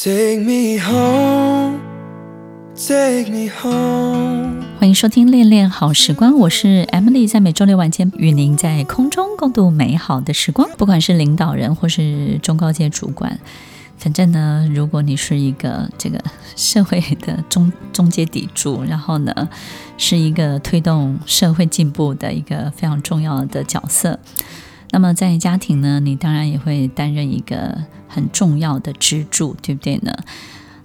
Take me home, take me home. 欢迎收听《恋恋好时光》，我是 Emily，在每周六晚间与您在空中共度美好的时光。不管是领导人或是中高阶主管，反正呢，如果你是一个这个社会的中中阶砥柱，然后呢，是一个推动社会进步的一个非常重要的角色。那么在家庭呢，你当然也会担任一个很重要的支柱，对不对呢？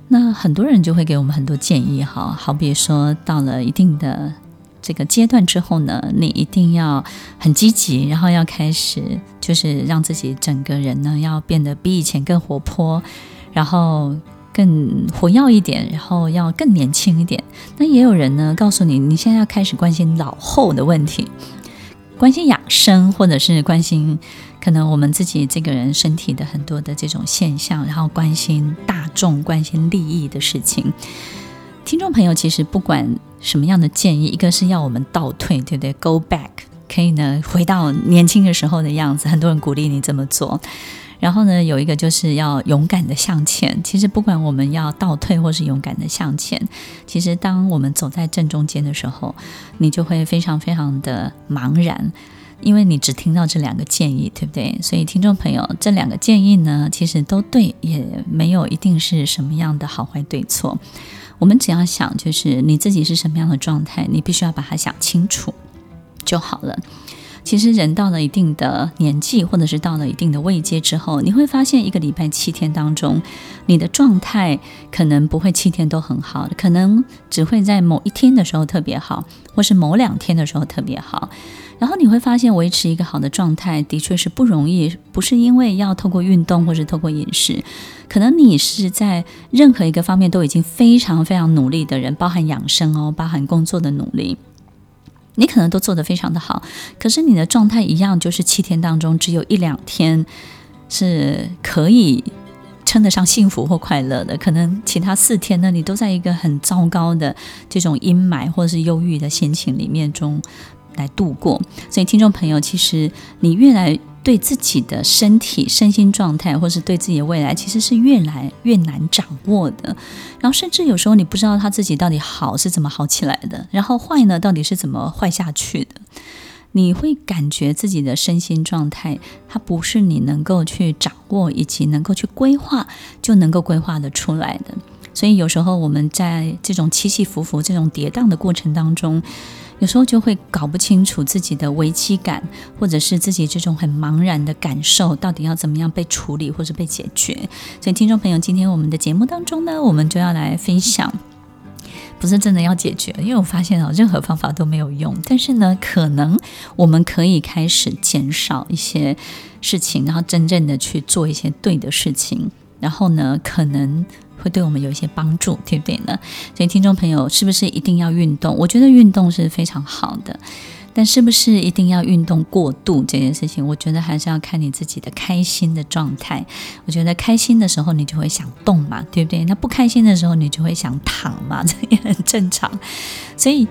那很多人就会给我们很多建议，哈，好比说到了一定的这个阶段之后呢，你一定要很积极，然后要开始就是让自己整个人呢要变得比以前更活泼，然后更活跃一点，然后要更年轻一点。那也有人呢告诉你，你现在要开始关心老后的问题。关心养生，或者是关心可能我们自己这个人身体的很多的这种现象，然后关心大众、关心利益的事情。听众朋友，其实不管什么样的建议，一个是要我们倒退，对不对？Go back，可以呢回到年轻的时候的样子。很多人鼓励你这么做。然后呢，有一个就是要勇敢的向前。其实不管我们要倒退或是勇敢的向前，其实当我们走在正中间的时候，你就会非常非常的茫然，因为你只听到这两个建议，对不对？所以听众朋友，这两个建议呢，其实都对，也没有一定是什么样的好坏对错。我们只要想，就是你自己是什么样的状态，你必须要把它想清楚就好了。其实人到了一定的年纪，或者是到了一定的位阶之后，你会发现一个礼拜七天当中，你的状态可能不会七天都很好，可能只会在某一天的时候特别好，或是某两天的时候特别好。然后你会发现维持一个好的状态的确是不容易，不是因为要透过运动或是透过饮食，可能你是在任何一个方面都已经非常非常努力的人，包含养生哦，包含工作的努力。你可能都做得非常的好，可是你的状态一样，就是七天当中只有一两天是可以称得上幸福或快乐的，可能其他四天呢，你都在一个很糟糕的这种阴霾或者是忧郁的心情里面中来度过。所以，听众朋友，其实你越来。对自己的身体、身心状态，或是对自己的未来，其实是越来越难掌握的。然后，甚至有时候你不知道他自己到底好是怎么好起来的，然后坏呢，到底是怎么坏下去的。你会感觉自己的身心状态，它不是你能够去掌握以及能够去规划就能够规划得出来的。所以，有时候我们在这种起起伏伏、这种跌宕的过程当中。有时候就会搞不清楚自己的危机感，或者是自己这种很茫然的感受，到底要怎么样被处理或者被解决。所以，听众朋友，今天我们的节目当中呢，我们就要来分享，不是真的要解决，因为我发现啊，任何方法都没有用。但是呢，可能我们可以开始减少一些事情，然后真正的去做一些对的事情，然后呢，可能。会对我们有一些帮助，对不对呢？所以听众朋友，是不是一定要运动？我觉得运动是非常好的，但是不是一定要运动过度这件事情？我觉得还是要看你自己的开心的状态。我觉得开心的时候，你就会想动嘛，对不对？那不开心的时候，你就会想躺嘛，这也很正常。所以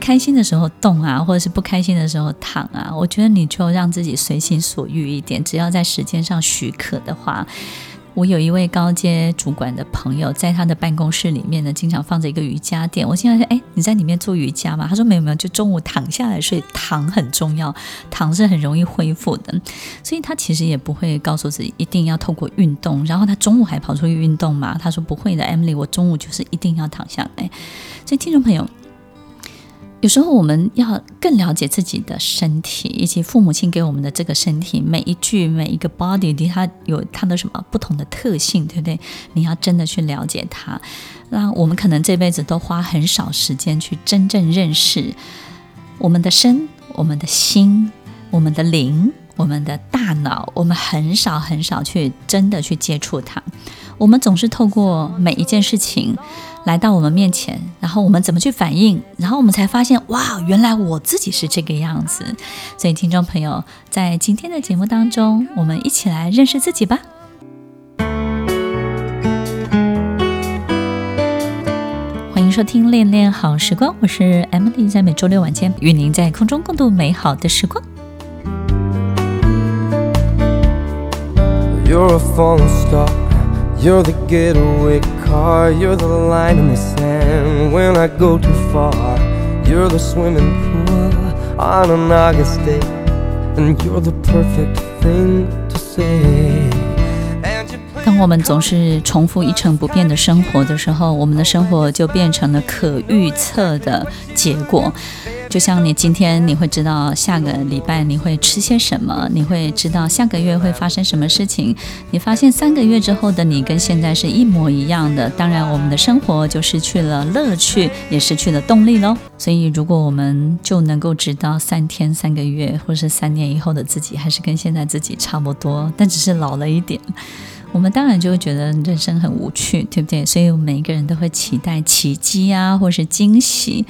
开心的时候动啊，或者是不开心的时候躺啊，我觉得你就让自己随心所欲一点，只要在时间上许可的话。我有一位高阶主管的朋友，在他的办公室里面呢，经常放着一个瑜伽垫。我经常说：“哎，你在里面做瑜伽吗？”他说：“没有没有，就中午躺下来睡，躺很重要，躺是很容易恢复的。”所以他其实也不会告诉自己一定要透过运动，然后他中午还跑出去运动嘛？他说：“不会的，Emily，我中午就是一定要躺下来。”所以听众朋友。有时候我们要更了解自己的身体，以及父母亲给我们的这个身体，每一具每一个 body，它有它的什么不同的特性，对不对？你要真的去了解它。那我们可能这辈子都花很少时间去真正认识我们的身、我们的心、我们的灵、我们的大脑，我们很少很少去真的去接触它。我们总是透过每一件事情。来到我们面前，然后我们怎么去反应？然后我们才发现，哇，原来我自己是这个样子。所以，听众朋友，在今天的节目当中，我们一起来认识自己吧。欢迎收听《恋恋好时光》，我是 M D，在每周六晚间与您在空中共度美好的时光。You're the getaway car, you're the line in the sand when I go too far. You're the swimming pool on an August day, and you're the perfect thing to say. 当我们总是重复一成不变的生活的时候，我们的生活就变成了可预测的结果。就像你今天，你会知道下个礼拜你会吃些什么，你会知道下个月会发生什么事情。你发现三个月之后的你跟现在是一模一样的，当然我们的生活就失去了乐趣，也失去了动力喽。所以，如果我们就能够知道三天、三个月，或是三年以后的自己还是跟现在自己差不多，但只是老了一点，我们当然就会觉得人生很无趣，对不对？所以，每一个人都会期待奇迹啊，或是惊喜。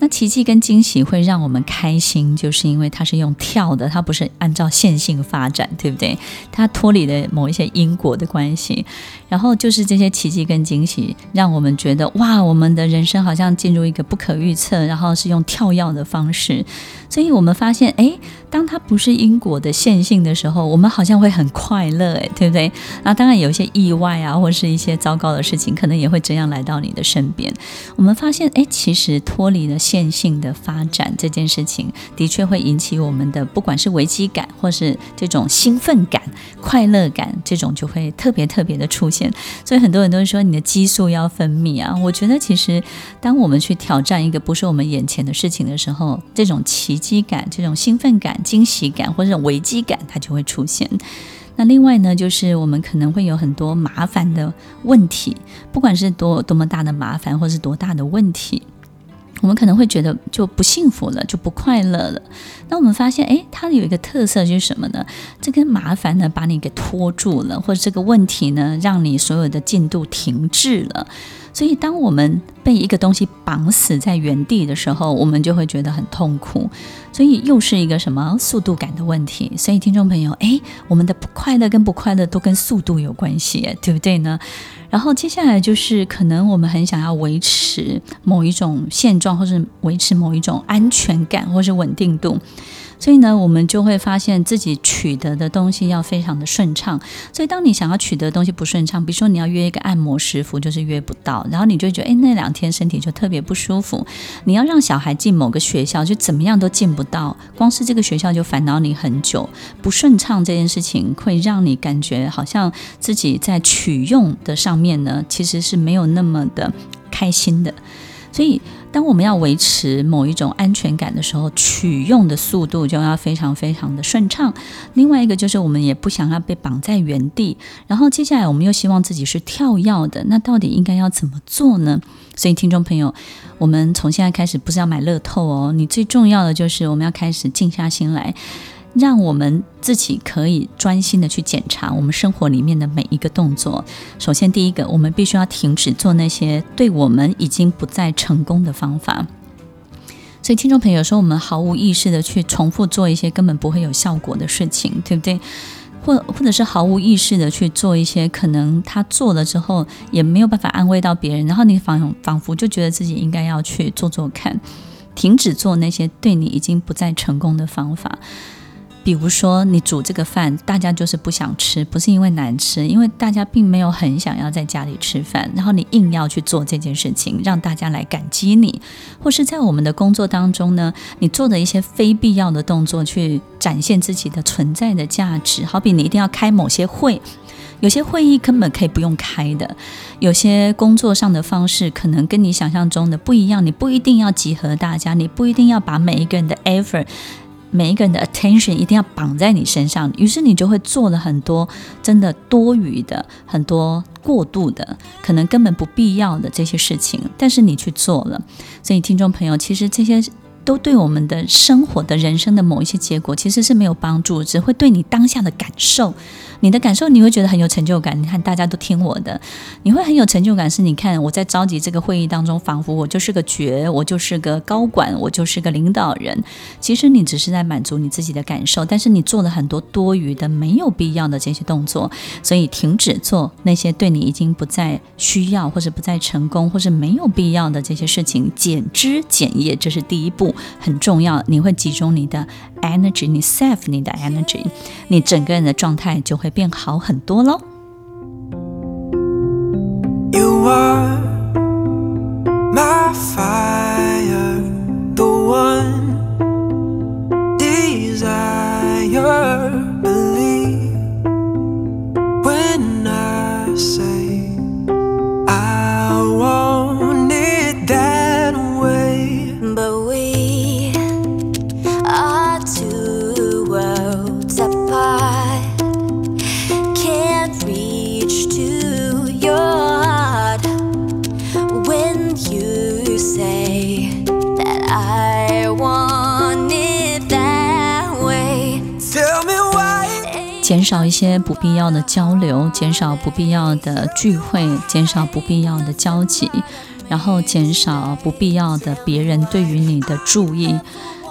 那奇迹跟惊喜会让我们开心，就是因为它是用跳的，它不是按照线性发展，对不对？它脱离了某一些因果的关系，然后就是这些奇迹跟惊喜，让我们觉得哇，我们的人生好像进入一个不可预测，然后是用跳跃的方式，所以我们发现，哎，当它不是因果的线性的时候，我们好像会很快乐，哎，对不对？那当然有一些意外啊，或是一些糟糕的事情，可能也会这样来到你的身边。我们发现，哎，其实脱离了。线性的发展这件事情，的确会引起我们的不管是危机感，或是这种兴奋感、快乐感，这种就会特别特别的出现。所以很多人都说，你的激素要分泌啊。我觉得其实，当我们去挑战一个不是我们眼前的事情的时候，这种奇迹感、这种兴奋感、惊喜感，或者危机感，它就会出现。那另外呢，就是我们可能会有很多麻烦的问题，不管是多多么大的麻烦，或是多大的问题。我们可能会觉得就不幸福了，就不快乐了。那我们发现，诶，它有一个特色就是什么呢？这个麻烦呢，把你给拖住了，或者这个问题呢，让你所有的进度停滞了。所以，当我们被一个东西绑死在原地的时候，我们就会觉得很痛苦。所以，又是一个什么速度感的问题？所以，听众朋友，哎，我们的不快乐跟不快乐都跟速度有关系，对不对呢？然后接下来就是可能我们很想要维持某一种现状，或是维持某一种安全感，或是稳定度。所以呢，我们就会发现自己取得的东西要非常的顺畅。所以，当你想要取得的东西不顺畅，比如说你要约一个按摩师傅，就是约不到，然后你就觉得，诶，那两天身体就特别不舒服。你要让小孩进某个学校，就怎么样都进不到，光是这个学校就烦恼你很久。不顺畅这件事情会让你感觉好像自己在取用的上面呢，其实是没有那么的开心的。所以，当我们要维持某一种安全感的时候，取用的速度就要非常非常的顺畅。另外一个就是，我们也不想要被绑在原地。然后接下来，我们又希望自己是跳跃的。那到底应该要怎么做呢？所以，听众朋友，我们从现在开始不是要买乐透哦，你最重要的就是我们要开始静下心来。让我们自己可以专心的去检查我们生活里面的每一个动作。首先，第一个，我们必须要停止做那些对我们已经不再成功的方法。所以，听众朋友说，我们毫无意识的去重复做一些根本不会有效果的事情，对不对？或或者是毫无意识的去做一些可能他做了之后也没有办法安慰到别人，然后你仿仿佛就觉得自己应该要去做做看。停止做那些对你已经不再成功的方法。比如说，你煮这个饭，大家就是不想吃，不是因为难吃，因为大家并没有很想要在家里吃饭，然后你硬要去做这件事情，让大家来感激你，或是在我们的工作当中呢，你做的一些非必要的动作，去展现自己的存在的价值。好比你一定要开某些会，有些会议根本可以不用开的，有些工作上的方式可能跟你想象中的不一样，你不一定要集合大家，你不一定要把每一个人的 effort。每一个人的 attention 一定要绑在你身上，于是你就会做了很多真的多余的、很多过度的、可能根本不必要的这些事情，但是你去做了。所以，听众朋友，其实这些都对我们的生活的人生的某一些结果其实是没有帮助，只会对你当下的感受。你的感受，你会觉得很有成就感。你看，大家都听我的，你会很有成就感。是你看我在召集这个会议当中，仿佛我就是个角，我就是个高管，我就是个领导人。其实你只是在满足你自己的感受，但是你做了很多多余的、没有必要的这些动作。所以，停止做那些对你已经不再需要，或者不再成功，或者没有必要的这些事情，减枝减叶，这是第一步，很重要。你会集中你的 energy，你 save 你的 energy，你整个人的状态就会变好很多喽。减少一些不必要的交流，减少不必要的聚会，减少不必要的交集，然后减少不必要的别人对于你的注意。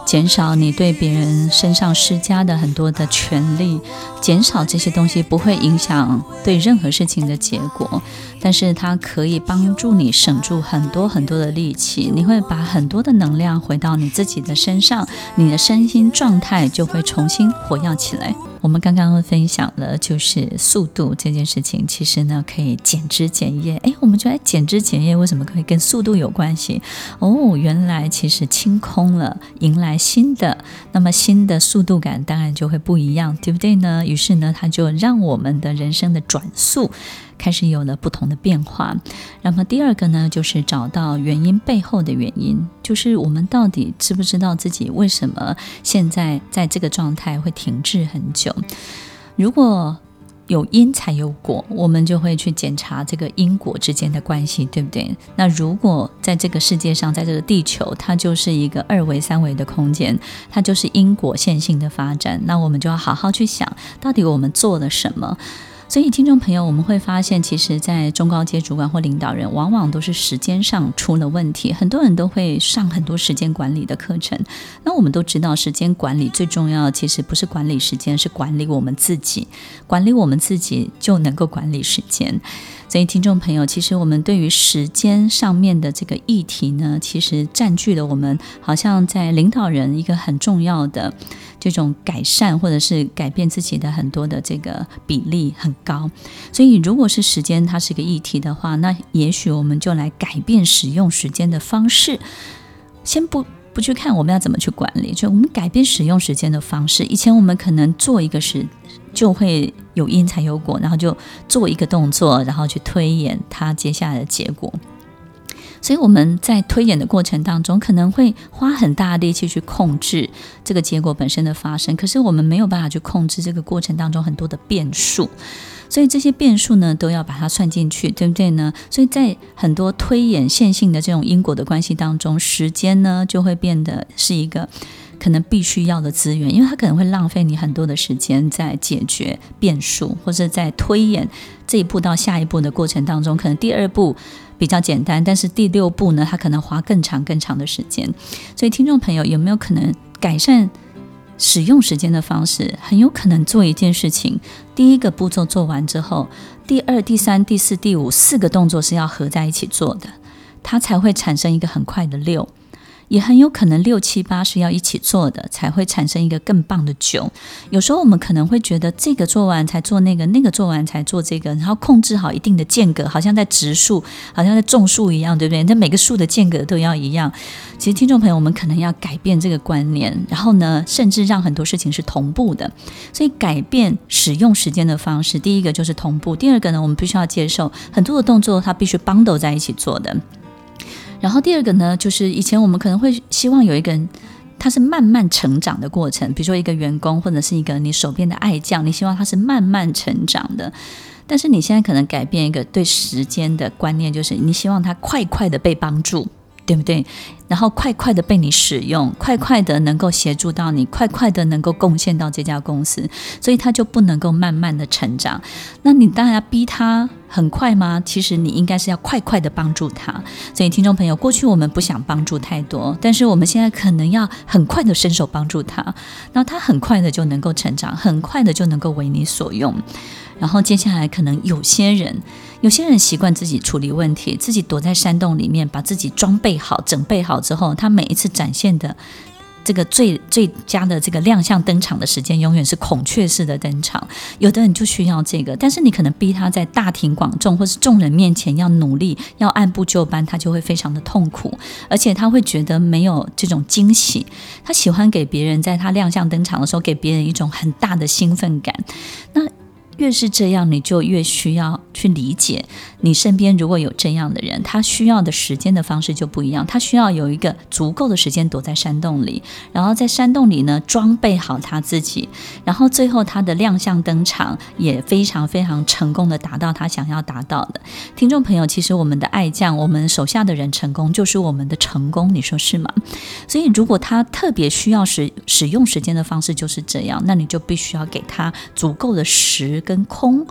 减少你对别人身上施加的很多的权利，减少这些东西不会影响对任何事情的结果，但是它可以帮助你省住很多很多的力气，你会把很多的能量回到你自己的身上，你的身心状态就会重新活跃起来。我们刚刚分享了就是速度这件事情，其实呢可以减脂减叶。哎，我们觉得减脂减叶为什么可以跟速度有关系？哦，原来其实清空了，迎来新的，那么新的速度感当然就会不一样，对不对呢？于是呢，它就让我们的人生的转速。开始有了不同的变化。那么第二个呢，就是找到原因背后的原因，就是我们到底知不知道自己为什么现在在这个状态会停滞很久？如果有因才有果，我们就会去检查这个因果之间的关系，对不对？那如果在这个世界上，在这个地球，它就是一个二维、三维的空间，它就是因果线性的发展，那我们就要好好去想，到底我们做了什么。所以，听众朋友，我们会发现，其实，在中高阶主管或领导人，往往都是时间上出了问题。很多人都会上很多时间管理的课程。那我们都知道，时间管理最重要，其实不是管理时间，是管理我们自己。管理我们自己，就能够管理时间。所以，听众朋友，其实我们对于时间上面的这个议题呢，其实占据了我们好像在领导人一个很重要的这种改善或者是改变自己的很多的这个比例很高。所以，如果是时间它是个议题的话，那也许我们就来改变使用时间的方式。先不不去看我们要怎么去管理，就我们改变使用时间的方式。以前我们可能做一个事。就会有因才有果，然后就做一个动作，然后去推演它接下来的结果。所以我们在推演的过程当中，可能会花很大的力气去控制这个结果本身的发生，可是我们没有办法去控制这个过程当中很多的变数。所以这些变数呢，都要把它算进去，对不对呢？所以在很多推演线性的这种因果的关系当中，时间呢就会变得是一个。可能必须要的资源，因为它可能会浪费你很多的时间在解决变数，或者在推演这一步到下一步的过程当中，可能第二步比较简单，但是第六步呢，它可能花更长更长的时间。所以，听众朋友有没有可能改善使用时间的方式？很有可能做一件事情，第一个步骤做完之后，第二、第三、第四、第五四个动作是要合在一起做的，它才会产生一个很快的六。也很有可能六七八是要一起做的，才会产生一个更棒的九。有时候我们可能会觉得这个做完才做那个，那个做完才做这个，然后控制好一定的间隔，好像在植树，好像在种树一样，对不对？那每个树的间隔都要一样。其实听众朋友，我们可能要改变这个观念，然后呢，甚至让很多事情是同步的。所以改变使用时间的方式，第一个就是同步，第二个呢，我们必须要接受很多的动作，它必须 bundle 在一起做的。然后第二个呢，就是以前我们可能会希望有一个人，他是慢慢成长的过程，比如说一个员工或者是一个你手边的爱将，你希望他是慢慢成长的。但是你现在可能改变一个对时间的观念，就是你希望他快快的被帮助。对不对？然后快快的被你使用，快快的能够协助到你，快快的能够贡献到这家公司，所以他就不能够慢慢的成长。那你当然要逼他很快吗？其实你应该是要快快的帮助他。所以听众朋友，过去我们不想帮助太多，但是我们现在可能要很快的伸手帮助他，那他很快的就能够成长，很快的就能够为你所用。然后接下来可能有些人。有些人习惯自己处理问题，自己躲在山洞里面，把自己装备好、整备好之后，他每一次展现的这个最最佳的这个亮相登场的时间，永远是孔雀式的登场。有的人就需要这个，但是你可能逼他在大庭广众或是众人面前要努力、要按部就班，他就会非常的痛苦，而且他会觉得没有这种惊喜。他喜欢给别人在他亮相登场的时候，给别人一种很大的兴奋感。那。越是这样，你就越需要去理解你身边如果有这样的人，他需要的时间的方式就不一样。他需要有一个足够的时间躲在山洞里，然后在山洞里呢装备好他自己，然后最后他的亮相登场也非常非常成功的达到他想要达到的。听众朋友，其实我们的爱将，我们手下的人成功就是我们的成功，你说是吗？所以如果他特别需要使使用时间的方式就是这样，那你就必须要给他足够的时跟空，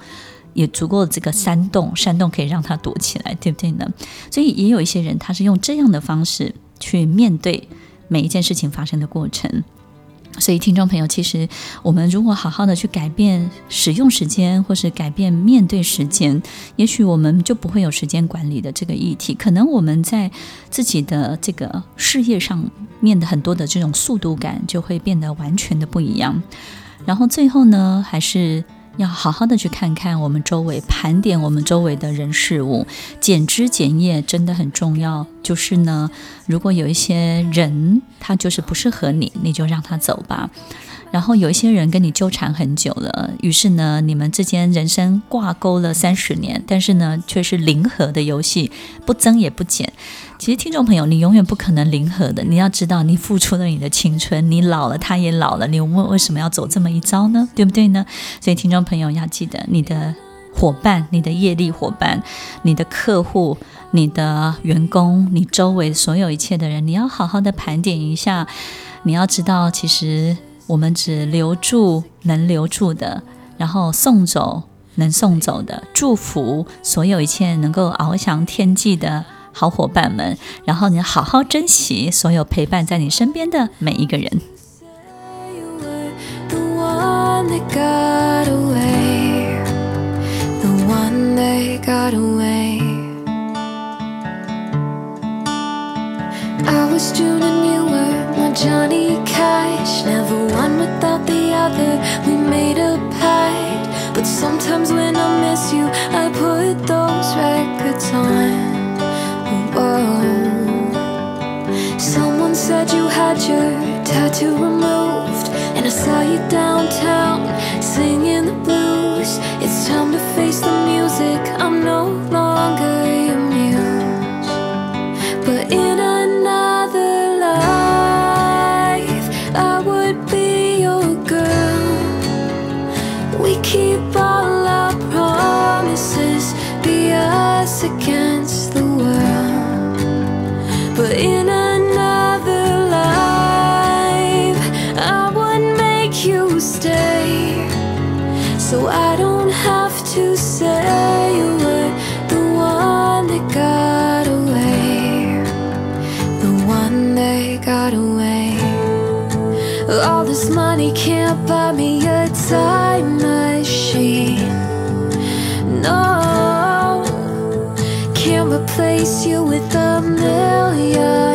也足够这个山洞，山洞可以让他躲起来，对不对呢？所以也有一些人他是用这样的方式去面对每一件事情发生的过程。所以，听众朋友，其实我们如果好好的去改变使用时间，或是改变面对时间，也许我们就不会有时间管理的这个议题。可能我们在自己的这个事业上面的很多的这种速度感，就会变得完全的不一样。然后最后呢，还是。要好好的去看看我们周围，盘点我们周围的人事物，减枝减叶真的很重要。就是呢，如果有一些人他就是不适合你，你就让他走吧。然后有一些人跟你纠缠很久了，于是呢，你们之间人生挂钩了三十年，但是呢，却是零和的游戏，不增也不减。其实，听众朋友，你永远不可能零和的。你要知道，你付出了你的青春，你老了，他也老了，你问为什么要走这么一招呢？对不对呢？所以，听众朋友要记得，你的伙伴、你的业力伙伴、你的客户、你的员工、你周围所有一切的人，你要好好的盘点一下。你要知道，其实。我们只留住能留住的，然后送走能送走的，祝福所有一切能够翱翔天际的好伙伴们，然后你好好珍惜所有陪伴在你身边的每一个人。I was June and you were my Johnny Cash. Never one without the other, we made a pact. But sometimes when I miss you, I put those records on. Someone said you had your tattoo removed, and I saw you downtown singing the blues. It's time to face the music. I'm no longer your muse, but in buy me a time machine. No, can't replace you with a million.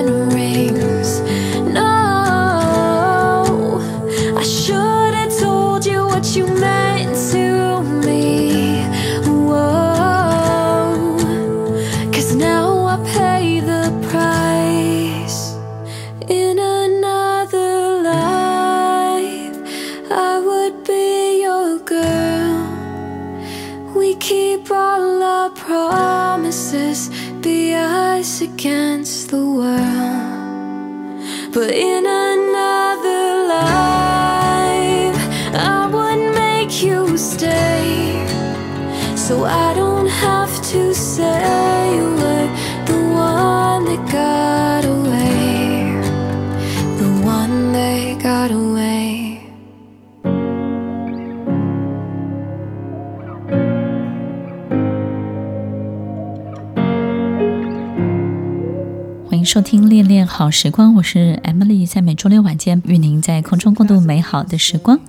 But 收听恋恋好时光，我是 Emily，在每周六晚间与您在空中共度美好的时光。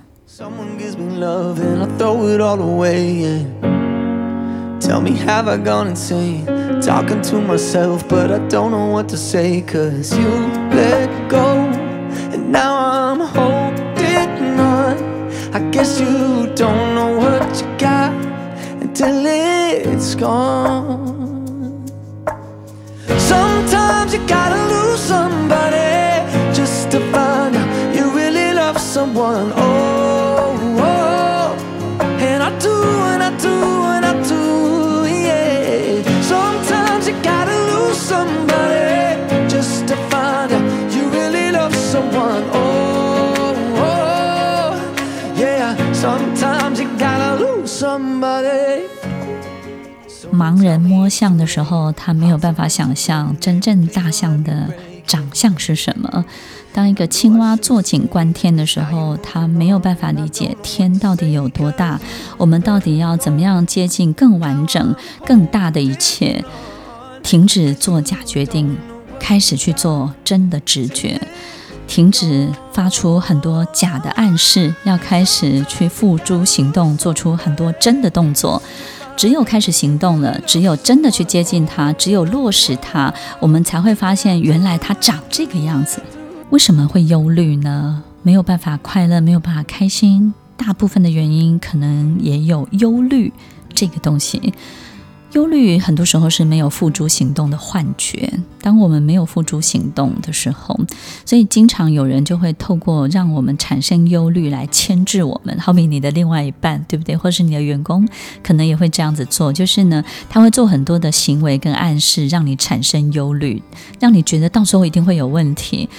盲人摸象的时候他没有办法想象真正大象的长相是什么当一个青蛙坐井观天的时候他没有办法理解天到底有多大。我们到底要怎么样接近更完整更大的一切停止做假决定开始去做真的直觉停止发出很多假的暗示要开始去付诸行动做出很多真的动作。只有开始行动了，只有真的去接近它，只有落实它，我们才会发现原来它长这个样子。为什么会忧虑呢？没有办法快乐，没有办法开心，大部分的原因可能也有忧虑这个东西。忧虑很多时候是没有付诸行动的幻觉。当我们没有付诸行动的时候，所以经常有人就会透过让我们产生忧虑来牵制我们。好比你的另外一半，对不对？或是你的员工，可能也会这样子做。就是呢，他会做很多的行为跟暗示，让你产生忧虑，让你觉得到时候一定会有问题，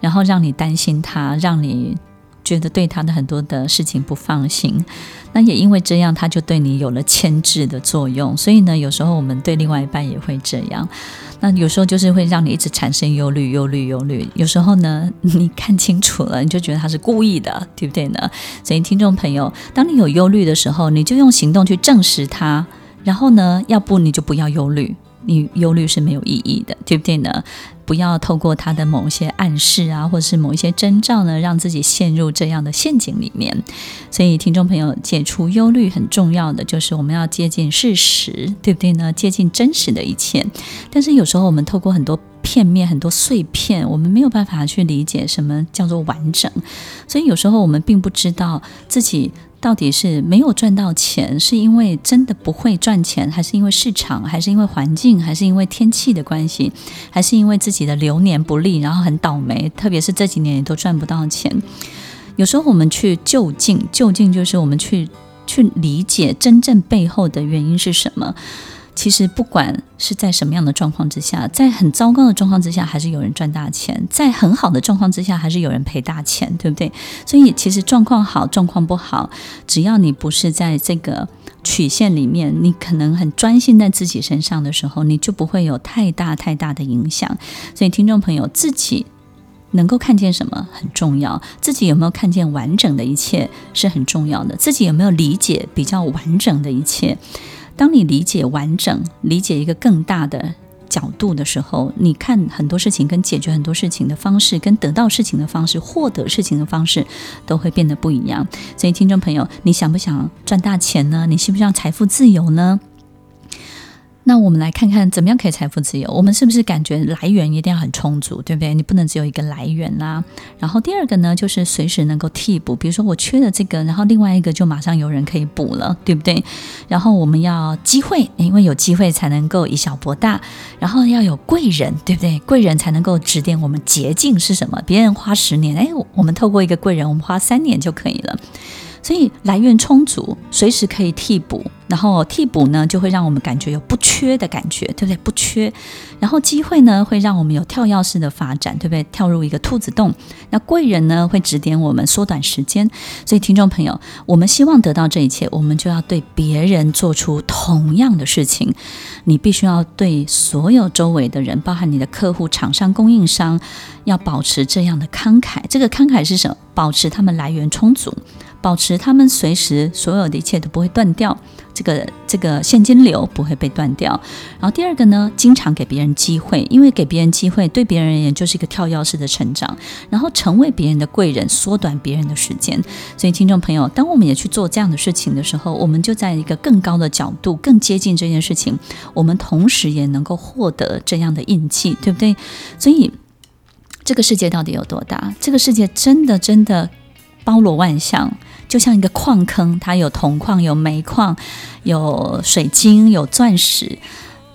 然后让你担心他，让你。觉得对他的很多的事情不放心，那也因为这样，他就对你有了牵制的作用。所以呢，有时候我们对另外一半也会这样。那有时候就是会让你一直产生忧虑、忧虑、忧虑。有时候呢，你看清楚了，你就觉得他是故意的，对不对呢？所以，听众朋友，当你有忧虑的时候，你就用行动去证实它。然后呢，要不你就不要忧虑。你忧虑是没有意义的，对不对呢？不要透过他的某一些暗示啊，或者是某一些征兆呢，让自己陷入这样的陷阱里面。所以，听众朋友，解除忧虑很重要的就是我们要接近事实，对不对呢？接近真实的一切。但是有时候我们透过很多片面、很多碎片，我们没有办法去理解什么叫做完整。所以有时候我们并不知道自己。到底是没有赚到钱，是因为真的不会赚钱，还是因为市场，还是因为环境，还是因为天气的关系，还是因为自己的流年不利，然后很倒霉？特别是这几年也都赚不到钱。有时候我们去就近，就近就是我们去去理解真正背后的原因是什么。其实不管是在什么样的状况之下，在很糟糕的状况之下，还是有人赚大钱；在很好的状况之下，还是有人赔大钱，对不对？所以其实状况好，状况不好，只要你不是在这个曲线里面，你可能很专心在自己身上的时候，你就不会有太大太大的影响。所以听众朋友，自己能够看见什么很重要，自己有没有看见完整的一切是很重要的，自己有没有理解比较完整的一切。当你理解完整，理解一个更大的角度的时候，你看很多事情跟解决很多事情的方式，跟得到事情的方式，获得事情的方式，都会变得不一样。所以，听众朋友，你想不想赚大钱呢？你希不希望财富自由呢？那我们来看看怎么样可以财富自由？我们是不是感觉来源一定要很充足，对不对？你不能只有一个来源啦、然后第二个呢，就是随时能够替补，比如说我缺了这个，然后另外一个就马上有人可以补了，对不对？然后我们要机会，因为有机会才能够以小博大。然后要有贵人，对不对？贵人才能够指点我们捷径是什么？别人花十年，哎，我们透过一个贵人，我们花三年就可以了。所以来源充足，随时可以替补，然后替补呢，就会让我们感觉有不缺的感觉，对不对？不缺，然后机会呢，会让我们有跳跃式的发展，对不对？跳入一个兔子洞。那贵人呢，会指点我们缩短时间。所以听众朋友，我们希望得到这一切，我们就要对别人做出同样的事情。你必须要对所有周围的人，包含你的客户、厂商、供应商，要保持这样的慷慨。这个慷慨是什么？保持他们来源充足。保持他们随时所有的一切都不会断掉，这个这个现金流不会被断掉。然后第二个呢，经常给别人机会，因为给别人机会对别人而言就是一个跳跃式的成长，然后成为别人的贵人，缩短别人的时间。所以听众朋友，当我们也去做这样的事情的时候，我们就在一个更高的角度，更接近这件事情，我们同时也能够获得这样的印记，对不对？所以这个世界到底有多大？这个世界真的真的包罗万象。就像一个矿坑，它有铜矿、有煤矿、有水晶、有钻石。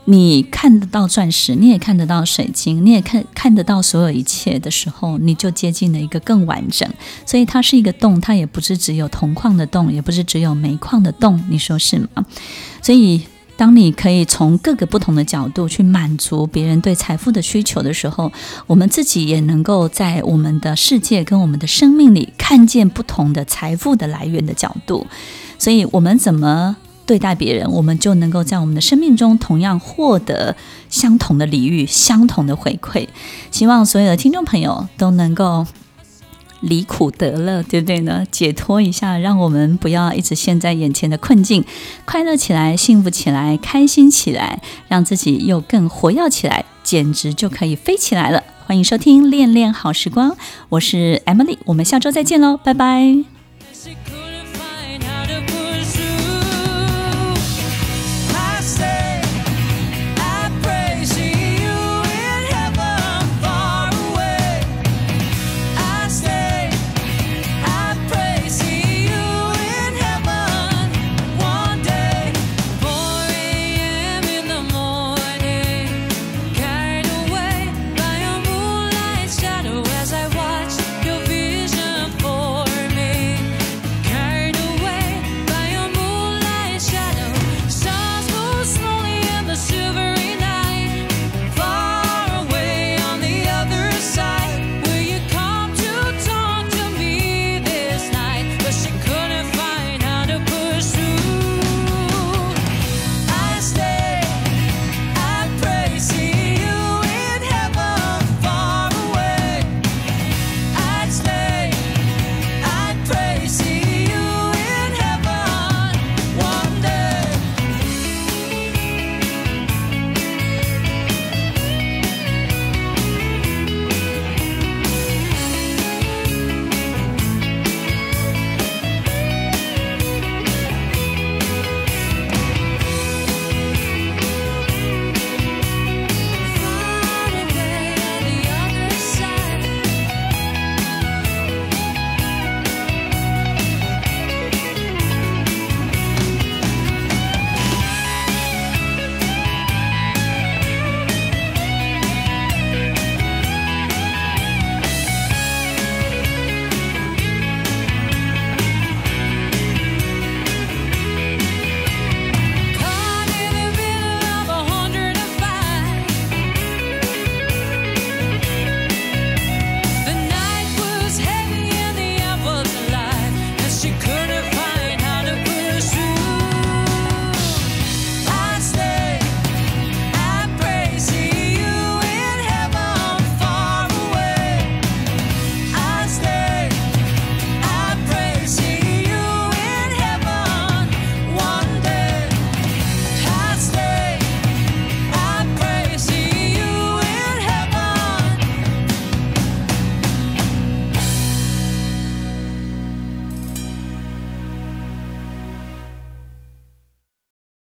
你看得到钻石，你也看得到水晶，你也看看得到所有一切的时候，你就接近了一个更完整。所以它是一个洞，它也不是只有铜矿的洞，也不是只有煤矿的洞。你说是吗？所以。当你可以从各个不同的角度去满足别人对财富的需求的时候，我们自己也能够在我们的世界跟我们的生命里看见不同的财富的来源的角度。所以，我们怎么对待别人，我们就能够在我们的生命中同样获得相同的礼遇、相同的回馈。希望所有的听众朋友都能够离苦得乐，对不对呢？解脱一下，让我们不要一直陷在眼前的困境，快乐起来，幸福起来，开心起来，让自己又更活跃起来，简直就可以飞起来了。欢迎收听《恋恋好时光》，我是 Emily，我们下周再见喽，拜拜。